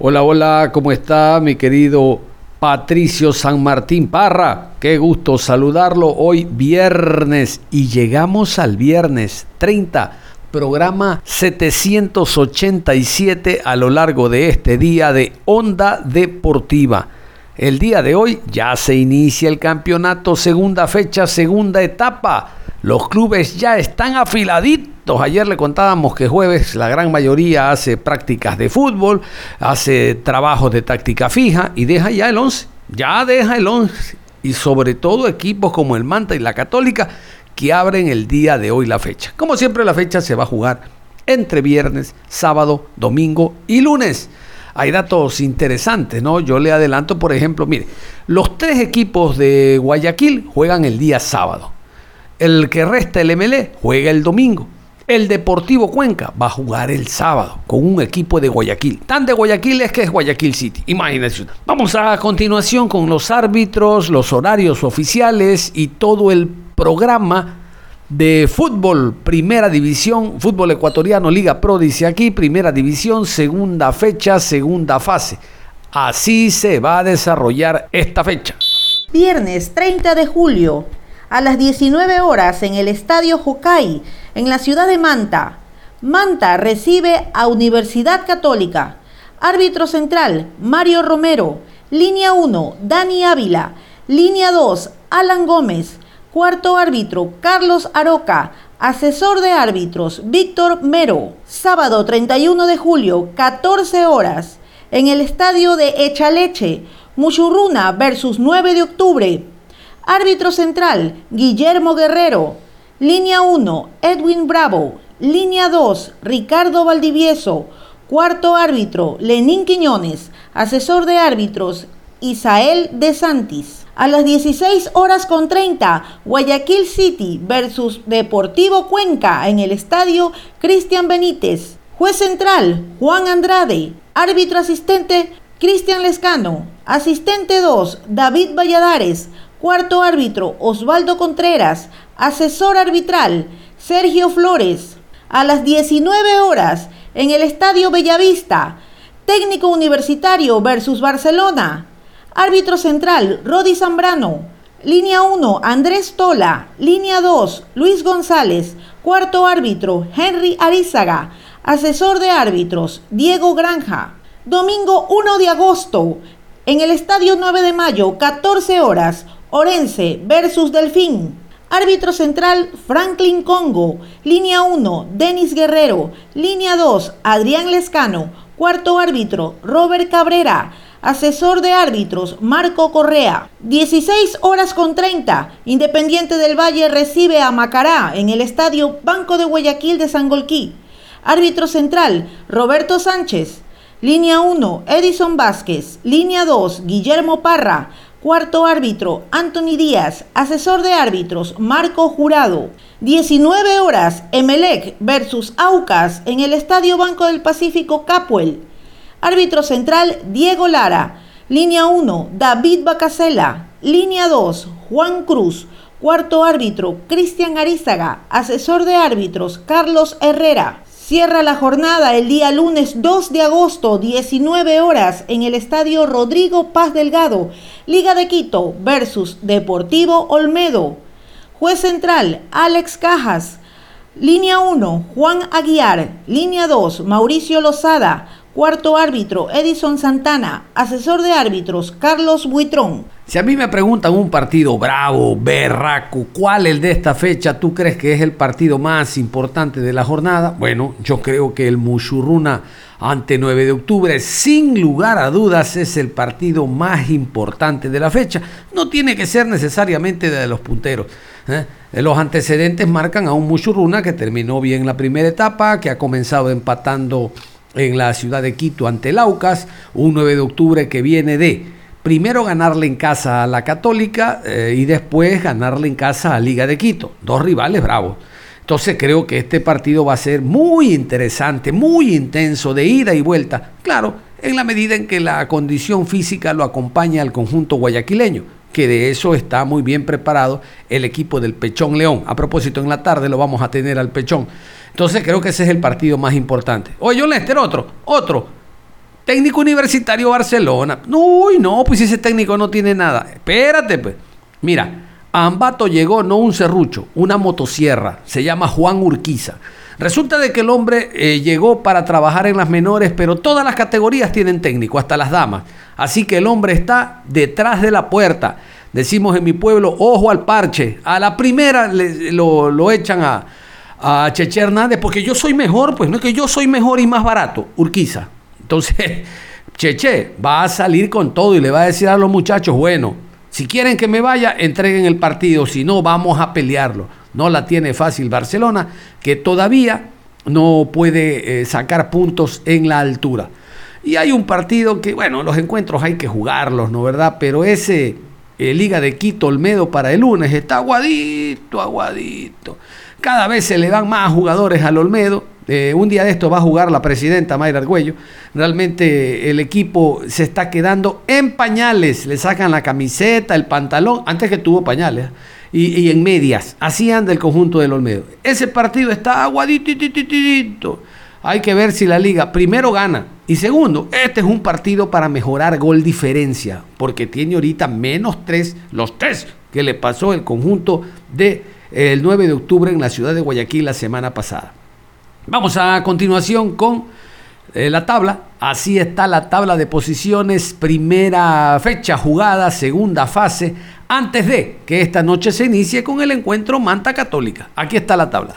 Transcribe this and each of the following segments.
Hola, hola, ¿cómo está mi querido Patricio San Martín Parra? Qué gusto saludarlo hoy viernes y llegamos al viernes 30, programa 787 a lo largo de este día de Onda Deportiva. El día de hoy ya se inicia el campeonato, segunda fecha, segunda etapa. Los clubes ya están afiladitos. Ayer le contábamos que jueves la gran mayoría hace prácticas de fútbol, hace trabajos de táctica fija y deja ya el 11. Ya deja el 11. Y sobre todo equipos como el Manta y la Católica que abren el día de hoy la fecha. Como siempre la fecha se va a jugar entre viernes, sábado, domingo y lunes hay datos interesantes, ¿no? Yo le adelanto, por ejemplo, mire, los tres equipos de Guayaquil juegan el día sábado. El que resta el MLE juega el domingo. El Deportivo Cuenca va a jugar el sábado con un equipo de Guayaquil. Tan de Guayaquil es que es Guayaquil City. Imagínense. Vamos a continuación con los árbitros, los horarios oficiales y todo el programa de fútbol, primera división, fútbol ecuatoriano, Liga Pro, dice aquí, primera división, segunda fecha, segunda fase. Así se va a desarrollar esta fecha. Viernes 30 de julio, a las 19 horas en el Estadio Jocay, en la ciudad de Manta. Manta recibe a Universidad Católica. Árbitro central, Mario Romero. Línea 1, Dani Ávila. Línea 2, Alan Gómez. Cuarto árbitro, Carlos Aroca. Asesor de árbitros, Víctor Mero. Sábado 31 de julio, 14 horas. En el estadio de Echaleche, Muchurruna versus 9 de octubre. Árbitro central, Guillermo Guerrero. Línea 1, Edwin Bravo. Línea 2, Ricardo Valdivieso. Cuarto árbitro, Lenín Quiñones. Asesor de árbitros, Isael De Santis. A las 16 horas con 30, Guayaquil City versus Deportivo Cuenca en el estadio Cristian Benítez. Juez central, Juan Andrade. Árbitro asistente, Cristian Lescano. Asistente 2, David Valladares. Cuarto árbitro, Osvaldo Contreras. Asesor arbitral, Sergio Flores. A las 19 horas, en el estadio Bellavista, técnico universitario versus Barcelona. Árbitro central, Rodi Zambrano. Línea 1, Andrés Tola. Línea 2, Luis González. Cuarto árbitro, Henry Arizaga. Asesor de árbitros, Diego Granja. Domingo 1 de agosto, en el Estadio 9 de Mayo, 14 horas, Orense versus Delfín. Árbitro central, Franklin Congo. Línea 1, Denis Guerrero. Línea 2, Adrián Lescano. Cuarto árbitro, Robert Cabrera. Asesor de árbitros, Marco Correa. 16 horas con 30. Independiente del Valle recibe a Macará en el estadio Banco de Guayaquil de Sangolquí. Árbitro central, Roberto Sánchez. Línea 1, Edison Vázquez. Línea 2, Guillermo Parra. Cuarto árbitro, Anthony Díaz. Asesor de árbitros, Marco Jurado. 19 horas, Emelec versus Aucas en el Estadio Banco del Pacífico Capuel. Árbitro central, Diego Lara. Línea 1, David Bacasela. Línea 2, Juan Cruz. Cuarto árbitro, Cristian Arizaga. Asesor de árbitros, Carlos Herrera. Cierra la jornada el día lunes 2 de agosto, 19 horas, en el estadio Rodrigo Paz Delgado, Liga de Quito versus Deportivo Olmedo. Juez central, Alex Cajas. Línea 1, Juan Aguiar. Línea 2, Mauricio Lozada. Cuarto árbitro, Edison Santana. Asesor de árbitros, Carlos Buitrón. Si a mí me preguntan un partido bravo, berraco, ¿cuál el de esta fecha tú crees que es el partido más importante de la jornada? Bueno, yo creo que el Mushurruna ante 9 de octubre, sin lugar a dudas, es el partido más importante de la fecha. No tiene que ser necesariamente de los punteros. ¿eh? Los antecedentes marcan a un Mushurruna que terminó bien la primera etapa, que ha comenzado empatando en la ciudad de Quito ante el Aucas, un 9 de octubre que viene de primero ganarle en casa a la Católica eh, y después ganarle en casa a Liga de Quito, dos rivales bravos. Entonces creo que este partido va a ser muy interesante, muy intenso, de ida y vuelta. Claro, en la medida en que la condición física lo acompaña al conjunto guayaquileño, que de eso está muy bien preparado el equipo del Pechón León. A propósito, en la tarde lo vamos a tener al Pechón. Entonces creo que ese es el partido más importante. Oye, John Lester, otro, otro. Técnico universitario Barcelona. Uy, no, pues ese técnico no tiene nada. Espérate, pues. Mira, a Ambato llegó no un serrucho, una motosierra. Se llama Juan Urquiza. Resulta de que el hombre eh, llegó para trabajar en las menores, pero todas las categorías tienen técnico, hasta las damas. Así que el hombre está detrás de la puerta. Decimos en mi pueblo, ojo al parche. A la primera lo, echan a, a Cheche Hernández porque yo soy mejor, pues no es que yo soy mejor y más barato, Urquiza. Entonces, Cheche va a salir con todo y le va a decir a los muchachos, bueno, si quieren que me vaya, entreguen el partido, si no, vamos a pelearlo. No la tiene fácil Barcelona, que todavía no puede eh, sacar puntos en la altura. Y hay un partido que, bueno, los encuentros hay que jugarlos, ¿no verdad? Pero ese eh, Liga de Quito Olmedo para el lunes está aguadito, aguadito. Cada vez se le dan más jugadores al Olmedo eh, un día de esto va a jugar la presidenta Mayra Argüello. Realmente el equipo se está quedando en pañales. Le sacan la camiseta, el pantalón, antes que tuvo pañales. ¿eh? Y, en medias. Así anda el conjunto del Olmedo. Ese partido está aguadito. Hay que ver si la liga primero gana. Y segundo, este es un partido para mejorar gol diferencia. Porque tiene ahorita menos tres, los tres que le pasó el conjunto del de, 9 de octubre en la ciudad de Guayaquil la semana pasada. Vamos a continuación con eh, la tabla. Así está la tabla de posiciones. Primera fecha jugada, segunda fase, antes de que esta noche se inicie con el encuentro Manta Católica. Aquí está la tabla.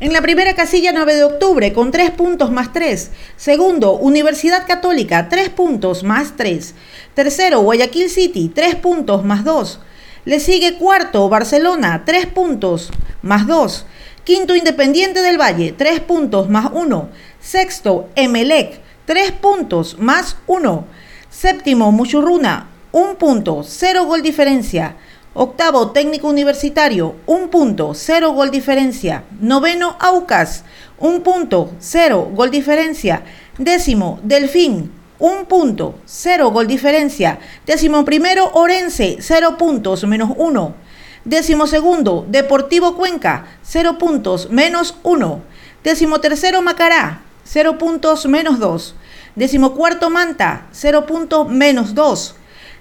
En la primera casilla 9 de octubre con 3 puntos más 3. Segundo, Universidad Católica 3 puntos más 3. Tercero, Guayaquil City 3 puntos más 2. Le sigue cuarto, Barcelona 3 puntos más 2. Quinto, Independiente del Valle, 3 puntos más 1. Sexto, Emelec, 3 puntos más 1. Séptimo, Muchurruna, 1 punto, 0 gol diferencia. Octavo, Técnico Universitario, 1 punto, 0 gol diferencia. Noveno, Aucas, 1 punto, 0 gol diferencia. Décimo, Delfín, 1 punto, 0 gol diferencia. Décimo primero, Orense, 0 puntos, menos 1. Décimo segundo, Deportivo Cuenca, 0 puntos, menos 1. Décimo tercero, Macará, 0 puntos, menos 2. Décimo cuarto, Manta, 0 puntos, menos 2.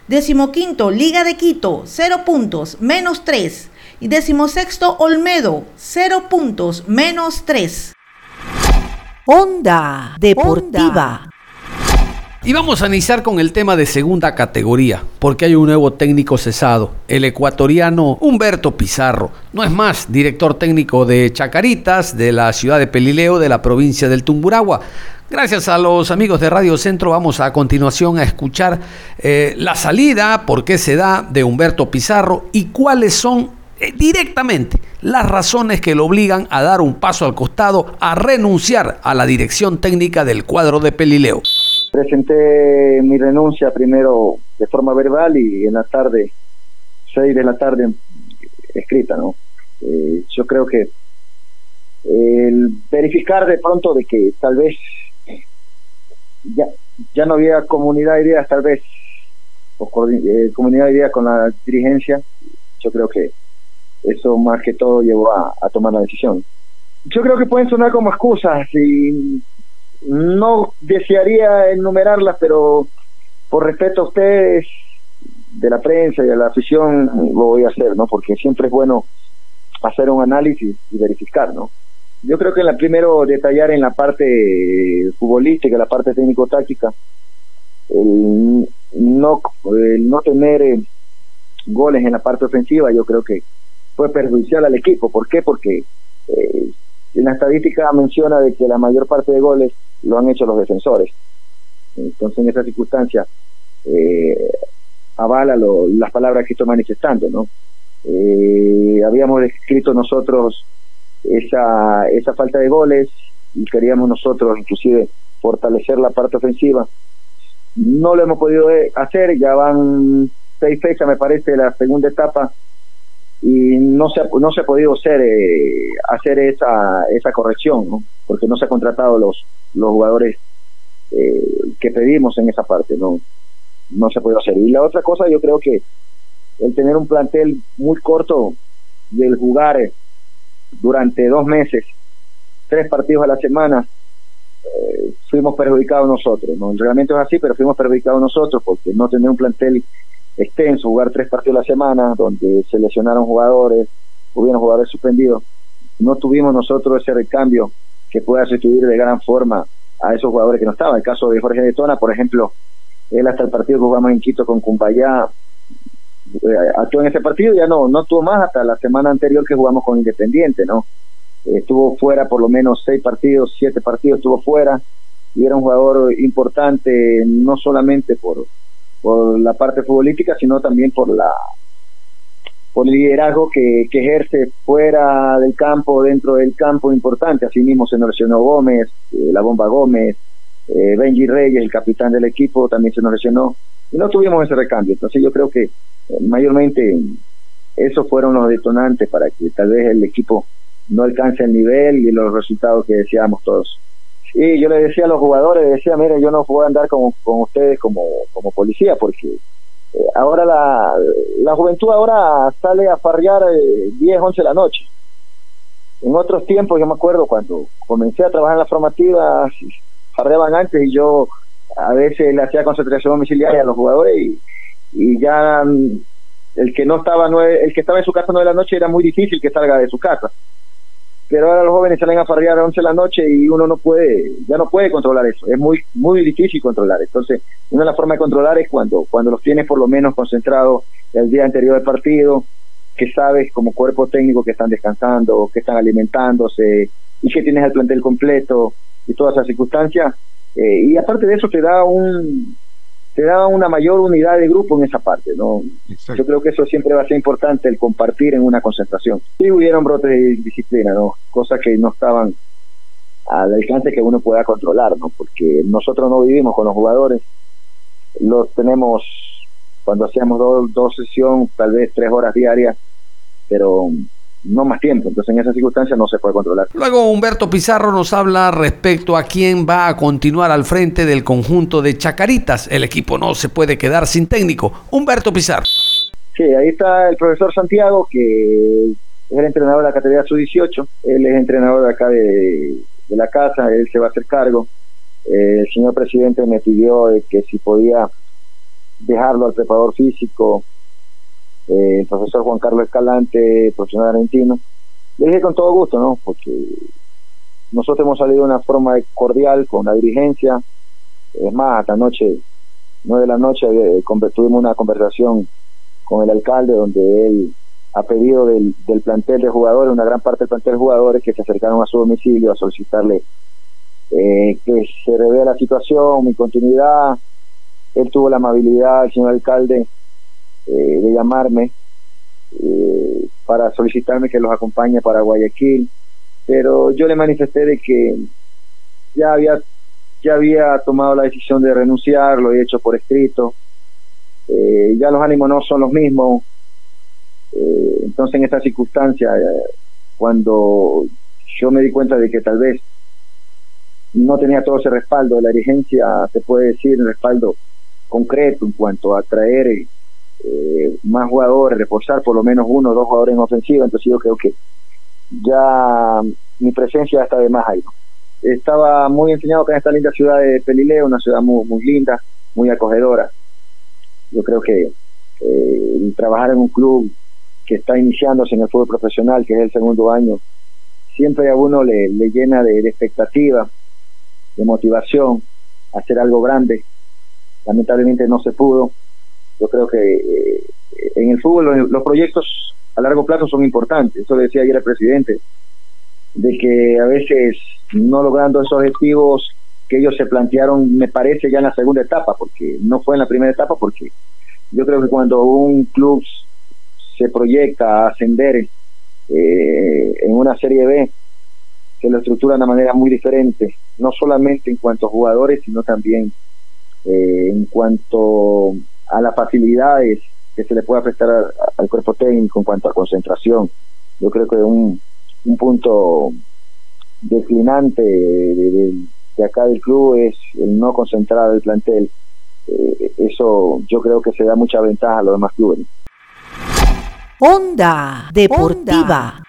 Décimo quinto, Liga de Quito, 0 puntos, menos 3. Y décimo sexto, Olmedo, 0 puntos, menos 3. Onda Deportiva. Y vamos a iniciar con el tema de segunda categoría, porque hay un nuevo técnico cesado, el ecuatoriano Humberto Pizarro. No es más, director técnico de Chacaritas, de la ciudad de Pelileo, de la provincia del Tumburagua. Gracias a los amigos de Radio Centro vamos a, continuación a escuchar eh, la salida, por qué se da de Humberto Pizarro y cuáles son eh, directamente las razones que lo obligan a dar un paso al costado, a renunciar a la dirección técnica del cuadro de Pelileo. Presenté mi renuncia primero de forma verbal y en la tarde, seis de la tarde, escrita, ¿no? Eh, yo creo que el verificar de pronto de que tal vez ya, ya no había comunidad de ideas, tal vez, o eh, comunidad de ideas con la dirigencia, yo creo que eso más que todo llevó a, a tomar la decisión. Yo creo que pueden sonar como excusas y no desearía enumerarlas, pero por respeto a ustedes, de la prensa y a la afición, lo voy a hacer, ¿no? Porque siempre es bueno hacer un análisis y verificar, ¿no? Yo creo que la primero detallar en la parte futbolística, la parte técnico-táctica, el no, el no tener eh, goles en la parte ofensiva, yo creo que fue perjudicial al equipo. ¿Por qué? Porque eh, en la estadística menciona de que la mayor parte de goles lo han hecho los defensores. Entonces, en esa circunstancia, eh, avala las palabras que estoy manifestando, ¿no? Eh, habíamos descrito nosotros esa, esa falta de goles y queríamos nosotros inclusive fortalecer la parte ofensiva. No lo hemos podido hacer, ya van seis fechas, me parece, la segunda etapa y no se ha, no se ha podido hacer eh, hacer esa esa corrección ¿no? porque no se ha contratado los los jugadores eh, que pedimos en esa parte no no se ha podido hacer y la otra cosa yo creo que el tener un plantel muy corto y el jugar durante dos meses tres partidos a la semana eh, fuimos perjudicados nosotros. ¿no? El reglamento es así, pero fuimos perjudicados nosotros porque no tener un plantel extenso, jugar tres partidos a la semana, donde se lesionaron jugadores, hubieron jugadores suspendidos. No tuvimos nosotros ese recambio que pueda sustituir de gran forma a esos jugadores que no estaban. El caso de Jorge de Tona, por ejemplo, él hasta el partido que jugamos en Quito con Cumbayá eh, actuó en ese partido, ya no, no tuvo más hasta la semana anterior que jugamos con Independiente, ¿no? estuvo fuera por lo menos seis partidos, siete partidos estuvo fuera y era un jugador importante no solamente por, por la parte futbolística, sino también por la por el liderazgo que, que ejerce fuera del campo, dentro del campo importante. Así mismo se nos lesionó Gómez, eh, la bomba Gómez, eh, Benji Reyes, el capitán del equipo, también se nos lesionó. Y no tuvimos ese recambio. Entonces yo creo que eh, mayormente esos fueron los detonantes para que tal vez el equipo no alcance el nivel y los resultados que deseamos todos. Y yo le decía a los jugadores, decía, mire, yo no puedo andar con, con ustedes como, como policía, porque eh, ahora la, la juventud ahora sale a farrear eh, 10, 11 de la noche. En otros tiempos, yo me acuerdo cuando comencé a trabajar en las formativas, farreaban antes y yo a veces le hacía concentración domiciliaria a los jugadores y, ya el que no estaba nueve, el que estaba en su casa nueve de la noche era muy difícil que salga de su casa pero ahora los jóvenes salen a farrear a 11 de la noche y uno no puede, ya no puede controlar eso, es muy muy difícil controlar. Entonces, una de las formas de controlar es cuando cuando los tienes por lo menos concentrados el día anterior del partido, que sabes como cuerpo técnico que están descansando, que están alimentándose y que tienes el plantel completo y todas esas circunstancias. Eh, y aparte de eso te da un te da una mayor unidad de grupo en esa parte, ¿no? Yo creo que eso siempre va a ser importante, el compartir en una concentración. Sí hubieron brotes de disciplina, ¿no? Cosas que no estaban al alcance que uno pueda controlar, ¿no? Porque nosotros no vivimos con los jugadores, los tenemos cuando hacíamos dos, dos sesiones, tal vez tres horas diarias, pero no más tiempo. Entonces, en esas circunstancias no se puede controlar. Luego, Humberto Pizarro nos habla respecto a quién va a continuar al frente del conjunto de Chacaritas. El equipo no se puede quedar sin técnico. Humberto Pizarro. Sí, ahí está el profesor Santiago, que es el entrenador de la categoría sub-18. Él es entrenador de acá de, la casa, él se va a hacer cargo. Eh, el señor presidente me pidió que si podía dejarlo al preparador físico eh, el profesor Juan Carlos Escalante, profesional argentino. Le dije con todo gusto, ¿no? Porque nosotros hemos salido de una forma cordial con la dirigencia. Es más, hasta noche, nueve de la noche, eh, tuvimos una conversación con el alcalde donde él ha pedido del, plantel de jugadores, una gran parte del plantel de jugadores que se acercaron a su domicilio a solicitarle eh, que se revea la situación, mi continuidad. Él tuvo la amabilidad, el señor alcalde, eh, de llamarme eh, para solicitarme que los acompañe para Guayaquil, pero yo le manifesté de que ya había ya había tomado la decisión de renunciar, lo he hecho por escrito, eh, ya los ánimos no son los mismos, entonces en esta circunstancia, cuando yo me di cuenta de que tal vez no tenía todo ese respaldo la dirigencia, se puede decir, respaldo concreto en cuanto a traer eh, más jugadores, reforzar por lo menos uno o dos jugadores en ofensiva, entonces yo creo que ya mi presencia está de más ahí. Estaba muy enseñado que en esta linda ciudad de Pelileo, una ciudad muy, muy linda, muy acogedora. Yo creo que eh, trabajar en un club que está iniciándose en el fútbol profesional, que es el segundo año, siempre a uno le, llena de, de expectativa, de motivación, hacer algo grande. Lamentablemente no se pudo, yo creo que eh, en el fútbol los, proyectos a largo plazo son importantes. Eso decía ayer el presidente, de que a veces no logrando esos objetivos que ellos se plantearon, me parece ya en la segunda etapa, porque no fue en la primera etapa, porque yo creo que cuando un club se proyecta a ascender eh, en una serie B, se lo estructura de una manera muy diferente, no solamente en cuanto a jugadores, sino también eh, en cuanto a las facilidades que se le pueda prestar al cuerpo técnico en cuanto a concentración. Yo creo que un, un punto declinante de, acá del club es el no concentrar el plantel. Eh, eso yo creo que se da mucha ventaja a los demás clubes. Onda Deportiva.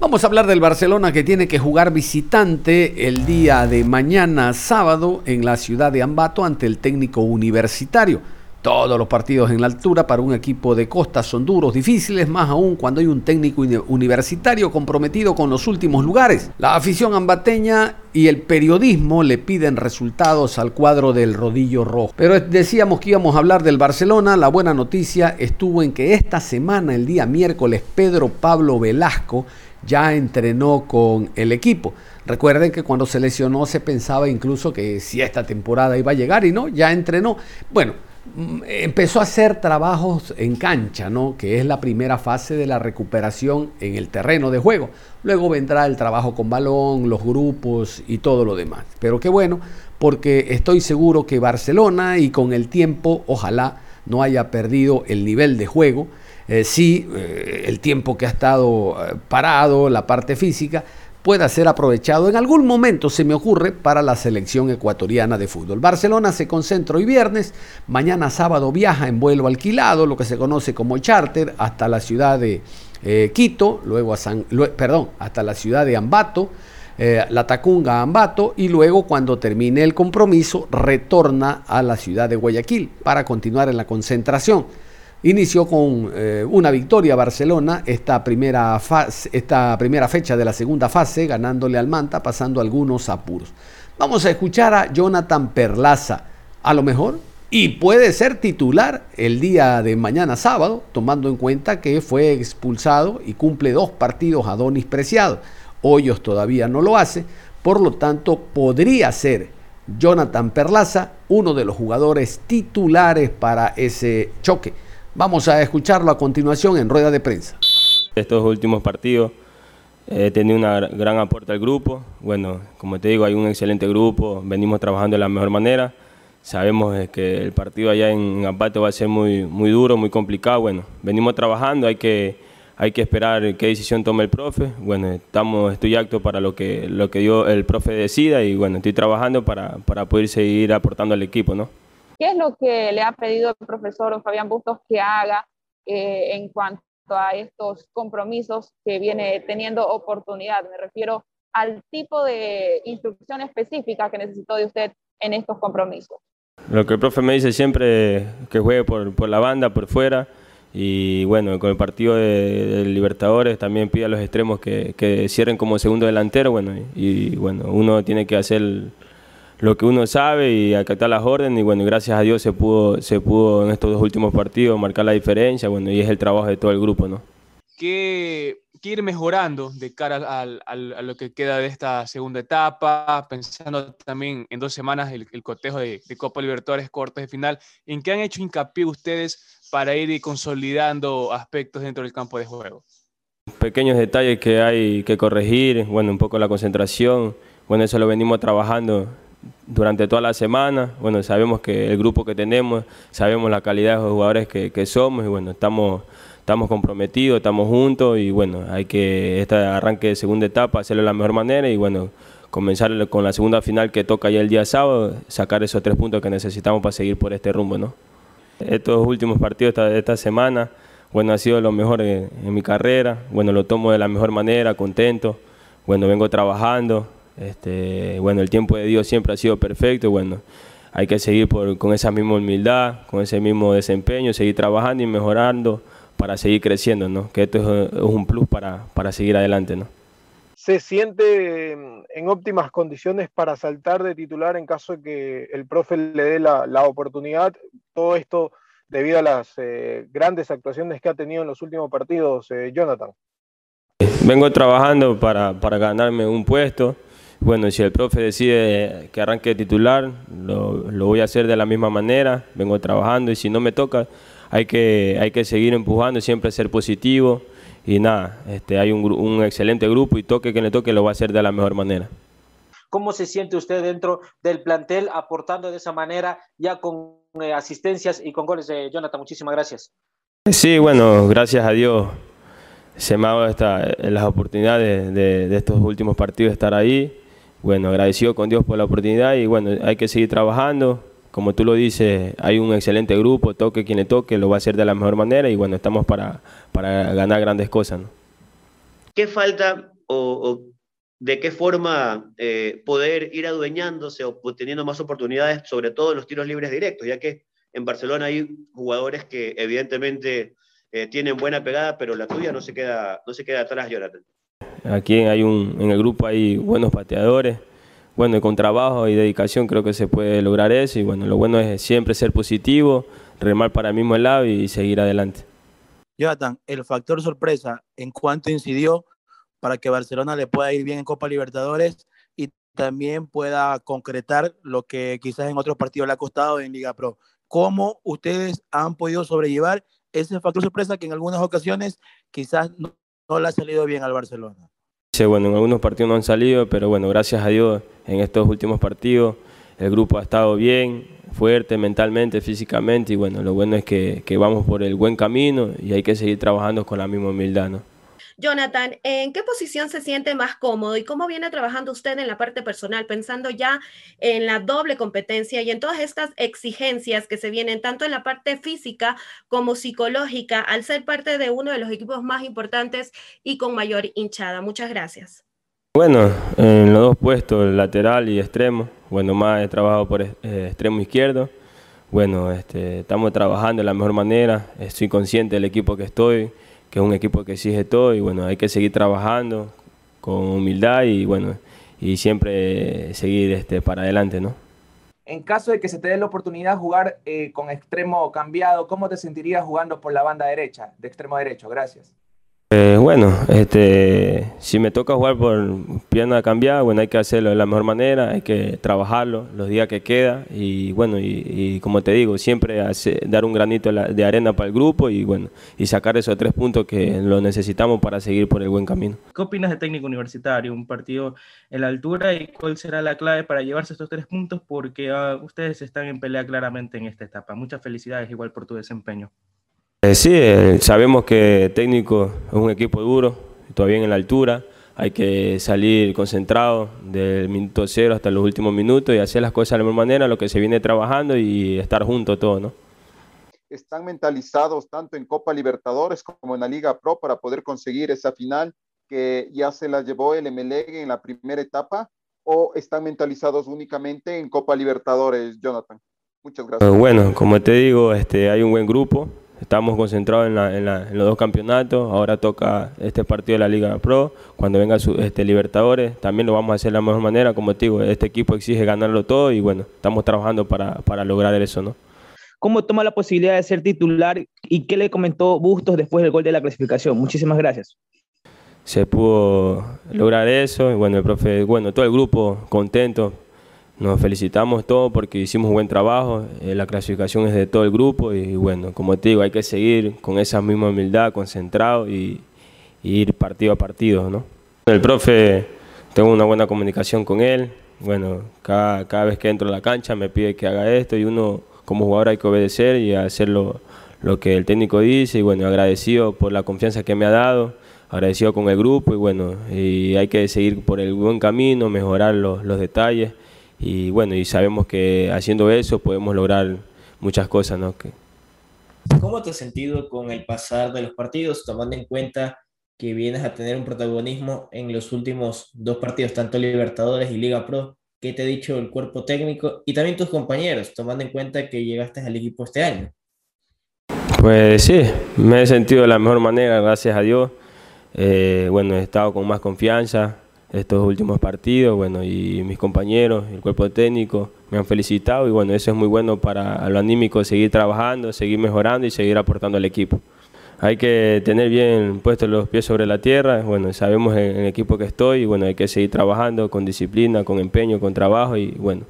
Vamos a hablar del Barcelona que tiene que jugar visitante el día de mañana sábado en la ciudad de Ambato ante el técnico universitario. Todos los partidos en la altura para un equipo de costa son duros, difíciles, más aún cuando hay un técnico universitario comprometido con los últimos lugares. La afición ambateña y el periodismo le piden resultados al cuadro del rodillo rojo. Pero decíamos que íbamos a hablar del Barcelona. La buena noticia estuvo en que esta semana, el día miércoles, Pedro Pablo Velasco ya entrenó con el equipo. Recuerden que cuando se lesionó se pensaba incluso que si esta temporada iba a llegar y no, ya entrenó. Bueno, empezó a hacer trabajos en cancha, ¿no? que es la primera fase de la recuperación en el terreno de juego. Luego vendrá el trabajo con balón, los grupos y todo lo demás. Pero qué bueno, porque estoy seguro que Barcelona y con el tiempo, ojalá no haya perdido el nivel de juego. Eh, sí, eh, el tiempo que ha estado eh, parado, la parte física, pueda ser aprovechado en algún momento, se me ocurre, para la selección ecuatoriana de fútbol. Barcelona se concentra hoy viernes, mañana sábado viaja en vuelo alquilado, lo que se conoce como charter, hasta la ciudad de eh, Quito, luego a San, perdón, hasta la ciudad de Ambato, eh, la Tacunga Ambato y luego cuando termine el compromiso retorna a la ciudad de Guayaquil para continuar en la concentración. Inició con eh, una victoria Barcelona esta primera, esta primera fecha de la segunda fase, ganándole al Manta, pasando algunos apuros. Vamos a escuchar a Jonathan Perlaza, a lo mejor, y puede ser titular el día de mañana sábado, tomando en cuenta que fue expulsado y cumple dos partidos a Donis Preciado. Hoyos todavía no lo hace, por lo tanto podría ser Jonathan Perlaza uno de los jugadores titulares para ese choque Vamos a escucharlo a continuación en rueda de prensa. Estos últimos partidos he tenido un gran aporte al grupo. Bueno, como te digo, hay un excelente grupo, venimos trabajando de la mejor manera. Sabemos que el partido allá en Ampate va a ser muy, muy duro, muy complicado. Bueno, venimos trabajando, hay que, hay que esperar qué decisión tome el profe. Bueno, estamos, estoy acto para lo que, lo que dio el profe decida y bueno, estoy trabajando para, para poder seguir aportando al equipo, ¿no? ¿Qué es lo que le ha pedido el profesor Fabián Bustos que haga eh, en cuanto a estos compromisos que viene teniendo oportunidad? Me refiero al tipo de instrucción específica que necesitó de usted en estos compromisos. Lo que el profe me dice siempre que juegue por, la banda, por fuera. Y bueno, con el partido de, Libertadores también pide a los extremos que, que, cierren como segundo delantero. Bueno, y bueno, uno tiene que hacer lo que uno sabe y acatar las órdenes. Y bueno, gracias a Dios se pudo, se pudo en estos dos últimos partidos marcar la diferencia, bueno, y es el trabajo de todo el grupo, ¿no? ¿Qué, ir mejorando de cara a lo que queda de esta segunda etapa, pensando también en dos semanas el, cotejo de, Copa Libertadores, cortes de final, ¿en qué han hecho hincapié ustedes para ir consolidando aspectos dentro del campo de juego? Pequeños detalles que hay que corregir, bueno, un poco la concentración, bueno, eso lo venimos trabajando durante toda la semana. Bueno, sabemos que el grupo que tenemos, sabemos la calidad de los jugadores que, somos y bueno, estamos, estamos comprometidos, estamos juntos y bueno, hay que este arranque de segunda etapa hacerlo de la mejor manera y bueno, comenzar con la segunda final que toca ya el día sábado, sacar esos tres puntos que necesitamos para seguir por este rumbo, ¿no? Estos últimos partidos de esta semana, bueno, ha sido lo mejor en mi carrera, bueno, lo tomo de la mejor manera, contento, bueno, vengo trabajando, este, bueno, el tiempo de Dios siempre ha sido perfecto, bueno, hay que seguir con esa misma humildad, con ese mismo desempeño, seguir trabajando y mejorando para seguir creciendo, ¿no? Que esto es, un plus para, para seguir adelante, ¿no? ¿Se siente en óptimas condiciones para saltar de titular en caso de que el profe le dé la, la oportunidad? Todo esto debido a las eh, grandes actuaciones que ha tenido en los últimos partidos, eh, Jonathan. Vengo trabajando para, para ganarme un puesto. Bueno, si el profe decide que arranque titular, lo, voy a hacer de la misma manera, vengo trabajando y si no me toca, hay que, hay que seguir empujando, siempre ser positivo y nada, este, hay un, excelente grupo y toque que le toque lo va a hacer de la mejor manera. ¿Cómo se siente usted dentro del plantel aportando de esa manera ya con eh, asistencias y con goles de Jonathan? Muchísimas gracias. Sí, bueno, gracias a Dios se me ha dado las oportunidades de, de estos últimos partidos de estar ahí bueno, agradecido con Dios por la oportunidad y bueno, hay que seguir trabajando. Como tú lo dices, hay un excelente grupo, toque quien le toque, lo va a hacer de la mejor manera y bueno, estamos para, para ganar grandes cosas. ¿qué falta o, de qué forma eh, poder ir adueñándose o teniendo más oportunidades, sobre todo en los tiros libres directos, ya que en Barcelona hay jugadores que evidentemente eh, tienen buena pegada, pero la tuya no se queda, no se queda atrás, Jonathan. Aquí hay un, en el grupo hay buenos pateadores, bueno, con trabajo y dedicación creo que se puede lograr eso y bueno, lo bueno es siempre ser positivo, remar para el mismo lado y seguir adelante. Jonathan, el factor sorpresa, ¿en cuánto incidió para que Barcelona le pueda ir bien en Copa Libertadores y también pueda concretar lo que quizás en otros partidos le ha costado en Liga Pro? ¿Cómo ustedes han podido sobrellevar ese factor sorpresa que en algunas ocasiones quizás no le ha salido bien al Barcelona? Bueno, en algunos partidos no han salido, pero bueno, gracias a Dios en estos últimos partidos el grupo ha estado bien, fuerte mentalmente, físicamente y bueno, lo bueno es que, que vamos por el buen camino y hay que seguir trabajando con la misma humildad, ¿no? Jonathan, ¿en qué posición se siente más cómodo y cómo viene trabajando usted en la parte personal, pensando ya en la doble competencia y en todas estas exigencias que se vienen tanto en la parte física como psicológica al ser parte de uno de los equipos más importantes y con mayor hinchada? Muchas gracias. Bueno, en los dos puestos, lateral y extremo, bueno, más he trabajado por eh, extremo izquierdo. Bueno, este, estamos trabajando de la mejor manera, estoy consciente del equipo que estoy, que es un equipo que exige todo y bueno, hay que seguir trabajando con humildad y bueno, y siempre seguir este, para adelante, ¿no? En caso de que se te dé la oportunidad de jugar eh, con extremo cambiado, ¿cómo te sentirías jugando por la banda derecha, de extremo derecho? Gracias. Eh, bueno, este, si me toca jugar por pierna cambiada, bueno, hay que hacerlo de la mejor manera, hay que trabajarlo los días que queda y bueno, y, como te digo, siempre dar un granito de arena para el grupo y bueno, y sacar esos tres puntos que lo necesitamos para seguir por el buen camino. ¿Qué opinas de técnico universitario, un partido en la altura y cuál será la clave para llevarse estos tres puntos? Porque ah, ustedes están en pelea claramente en esta etapa. Muchas felicidades igual por tu desempeño. Eh, sí, eh, sabemos que técnico es un equipo duro, todavía en la altura, hay que salir concentrado del minuto cero hasta los últimos minutos y hacer las cosas de la mejor manera, lo que se viene trabajando y estar juntos todos, ¿no? Están mentalizados tanto en Copa Libertadores como en la Liga Pro para poder conseguir esa final que ya se la llevó el MLE en la primera etapa o están mentalizados únicamente en Copa Libertadores, Jonathan? Muchas gracias. Bueno, como te digo, este, hay un buen grupo, Estamos concentrados en, los dos campeonatos. Ahora toca este partido de la Liga Pro. Cuando venga su, este Libertadores, también lo vamos a hacer de la mejor manera. Como te digo, este equipo exige ganarlo todo y bueno, estamos trabajando para, para lograr eso, ¿no? ¿Cómo toma la posibilidad de ser titular y qué le comentó Bustos después del gol de la clasificación? Muchísimas gracias. Se pudo lograr eso y bueno, el profe, bueno, todo el grupo contento nos felicitamos todos porque hicimos un buen trabajo, eh, la clasificación es de todo el grupo y bueno, como te digo, hay que seguir con esa misma humildad, concentrado y, ir partido a partido, ¿no? El profe, tengo una buena comunicación con él, bueno, cada, cada vez que entro a la cancha me pide que haga esto y uno como jugador hay que obedecer y hacer lo, que el técnico dice y bueno, agradecido por la confianza que me ha dado, agradecido con el grupo y bueno, y hay que seguir por el buen camino, mejorar los, los detalles y bueno, y sabemos que haciendo eso podemos lograr muchas cosas, ¿no? ¿Cómo te has sentido con el pasar de los partidos, tomando en cuenta que vienes a tener un protagonismo en los últimos dos partidos, tanto Libertadores y Liga Pro? ¿Qué te ha dicho el cuerpo técnico y también tus compañeros, tomando en cuenta que llegaste al equipo este año? Pues sí, me he sentido de la mejor manera, gracias a Dios. Eh, bueno, he estado con más confianza, estos últimos partidos, bueno, y mis compañeros, el cuerpo técnico me han felicitado y bueno, eso es muy bueno para lo anímico, seguir trabajando, seguir mejorando y seguir aportando al equipo. Hay que tener bien puestos los pies sobre la tierra, bueno, sabemos en el equipo que estoy y bueno, hay que seguir trabajando con disciplina, con empeño, con trabajo y bueno,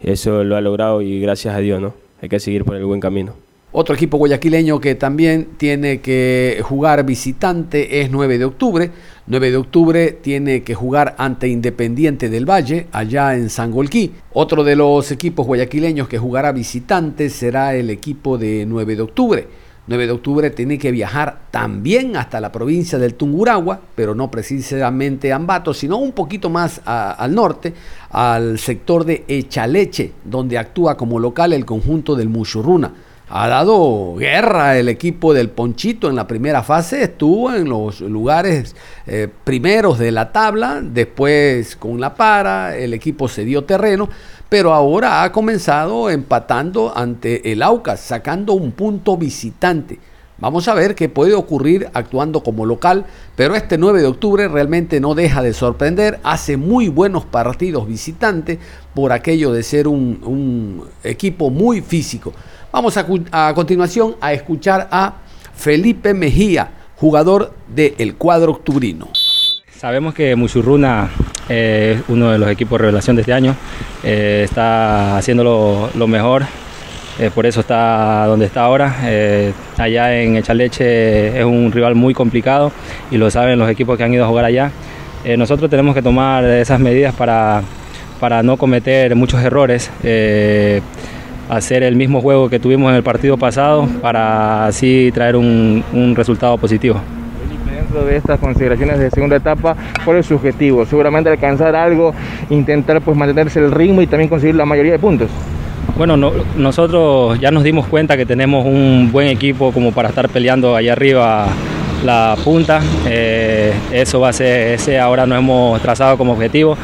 eso lo ha logrado y gracias a Dios, ¿no? Hay que seguir por el buen camino. Otro equipo guayaquileño que también tiene que jugar visitante es 9 de octubre. 9 de octubre tiene que jugar ante Independiente del Valle, allá en Sangolquí. Otro de los equipos guayaquileños que jugará visitante será el equipo de 9 de octubre. 9 de octubre tiene que viajar también hasta la provincia del Tunguragua, pero no precisamente Ambato, sino un poquito más al norte, al sector de Echaleche, donde actúa como local el conjunto del Muchurruna. Ha dado guerra el equipo del Ponchito en la primera fase, estuvo en los lugares eh, primeros de la tabla, después con la para, el equipo se dio terreno, pero ahora ha comenzado empatando ante el Aucas, sacando un punto visitante. Vamos a ver qué puede ocurrir actuando como local, pero este 9 de octubre realmente no deja de sorprender, hace muy buenos partidos visitantes por aquello de ser un, equipo muy físico. Vamos a, a, continuación a escuchar a Felipe Mejía, jugador del cuadro octubrino. Sabemos que Muchurruna eh, es uno de los equipos de revelación de este año, eh, está haciéndolo lo mejor eh, por eso está donde está ahora. Eh, allá en Echaleche es un rival muy complicado y lo saben los equipos que han ido a jugar allá. Eh, nosotros tenemos que tomar esas medidas para, para no cometer muchos errores, hacer el mismo juego que tuvimos en el partido pasado para así traer un, un resultado positivo dentro de estas consideraciones de segunda etapa, ¿cuál es su objetivo? Seguramente alcanzar algo, intentar pues mantenerse el ritmo y también conseguir la mayoría de puntos. Bueno, nosotros ya nos dimos cuenta que tenemos un buen equipo como para estar peleando allá arriba la punta. Eh, eso va a ser, ese ahora nos hemos trazado como objetivo.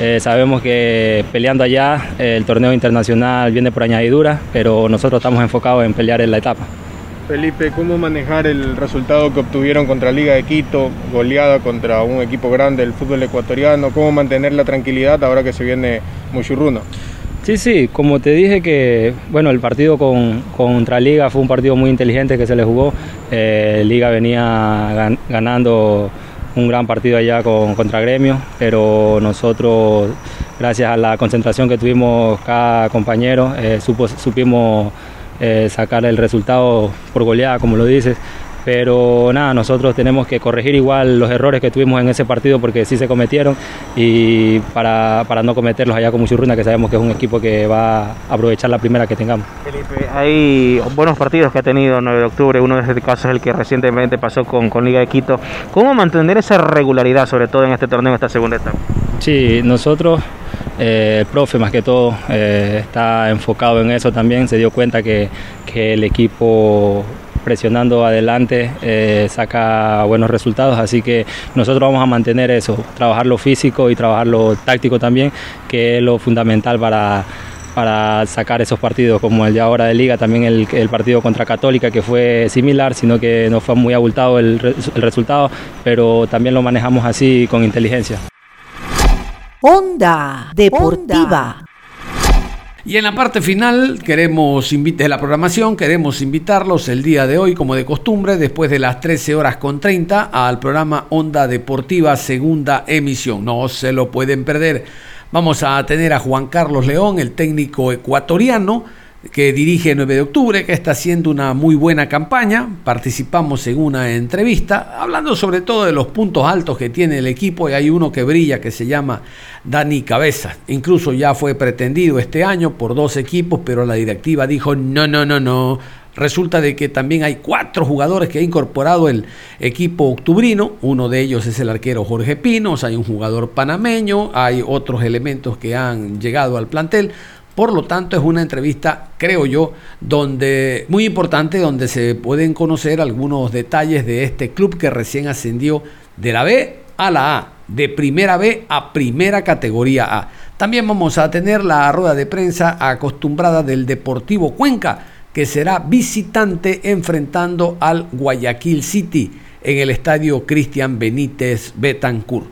Eh, sabemos que peleando allá el torneo internacional viene por añadidura, pero nosotros estamos enfocados en pelear en la etapa. Felipe, ¿cómo manejar el resultado que obtuvieron contra Liga de Quito, goleada contra un equipo grande del fútbol ecuatoriano? ¿Cómo mantener la tranquilidad ahora que se viene Muchurruno? Sí, sí, como te dije que, bueno, el partido con, contra Liga fue un partido muy inteligente que se le jugó. Eh, Liga venía ganando un gran partido allá con, contra Gremio, pero nosotros, gracias a la concentración que tuvimos cada compañero, eh, supimos eh, sacar el resultado por goleada, como lo dices. Pero nada, nosotros tenemos que corregir igual los errores que tuvimos en ese partido porque sí se cometieron y para, para no cometerlos allá con Muchurruna, que sabemos que es un equipo que va a aprovechar la primera que tengamos. Felipe, hay buenos partidos que ha tenido el 9 de octubre, uno de estos casos es el que recientemente pasó con, con Liga de Quito. ¿Cómo mantener esa regularidad, sobre todo en este torneo, en esta segunda etapa? Sí, nosotros eh, el profe más que todo eh, está enfocado en eso también, se dio cuenta que, que el equipo presionando adelante eh, saca buenos resultados, así que nosotros vamos a mantener eso, trabajar lo físico y trabajar lo táctico también, que es lo fundamental para, para sacar esos partidos como el de ahora de liga, también el, el, partido contra Católica que fue similar, sino que no fue muy abultado el, el resultado, pero también lo manejamos así con inteligencia. Onda Deportiva. Y en la parte final queremos de la programación, queremos invitarlos el día de hoy, como de costumbre, después de las 13 horas con 30, al programa Onda Deportiva Segunda Emisión. No se lo pueden perder. Vamos a tener a Juan Carlos León, el técnico ecuatoriano que dirige 9 de octubre, que está haciendo una muy buena campaña. Participamos en una entrevista hablando sobre todo de los puntos altos que tiene el equipo y hay uno que brilla que se llama Dani Cabeza. Incluso ya fue pretendido este año por dos equipos, pero la directiva dijo no, no, no, no. Resulta de que también hay cuatro jugadores que ha incorporado el equipo octubrino. Uno de ellos es el arquero Jorge Pinos, hay un jugador panameño, hay otros elementos que han llegado al plantel. Por lo tanto, es una entrevista, creo yo, donde muy importante, donde se pueden conocer algunos detalles de este club que recién ascendió de la B a la A, de primera B a primera categoría A. También vamos a tener la rueda de prensa acostumbrada del Deportivo Cuenca, que será visitante enfrentando al Guayaquil City en el estadio Cristian Benítez Betancourt.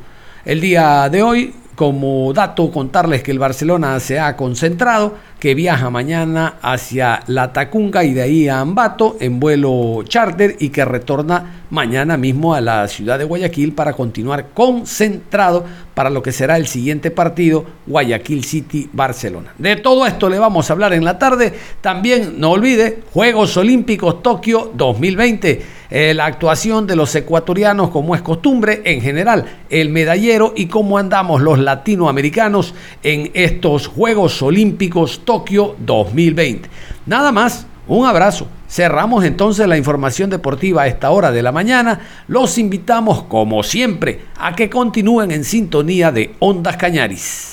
El día de hoy como dato, contarles que el Barcelona se ha concentrado, que viaja mañana hacia La Tacunga y de ahí a Ambato en vuelo charter y que retorna mañana mismo a la ciudad de Guayaquil para continuar concentrado para lo que será el siguiente partido, Guayaquil City Barcelona. De todo esto le vamos a hablar en la tarde. También no olvide Juegos Olímpicos Tokio 2020 eh, la actuación de los ecuatorianos como es costumbre, en general el medallero y cómo andamos los latinoamericanos en estos Juegos Olímpicos Tokio 2020. Nada más, un abrazo. Cerramos entonces la información deportiva a esta hora de la mañana. Los invitamos, como siempre, a que continúen en sintonía de Ondas Cañaris.